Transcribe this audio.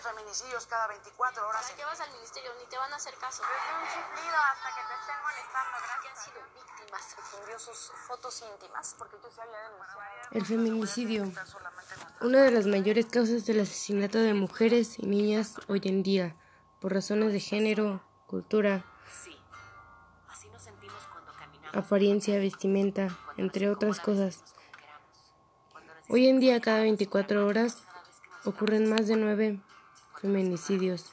feminicidios cada 24 horas. ¿Para qué vas al ministerio? Ni te van a hacer caso. Desde un chiflido hasta que te estén molestando. Que han sido víctimas. Difundió sus fotos íntimas porque yo se había denunciado. El feminicidio, una de las mayores causas del asesinato de mujeres y niñas hoy en día, por razones de género, cultura, Sí, así nos sentimos cuando caminamos. apariencia, vestimenta, entre otras cosas. Hoy en día, cada 24 horas, ocurren más de nueve feminicidios.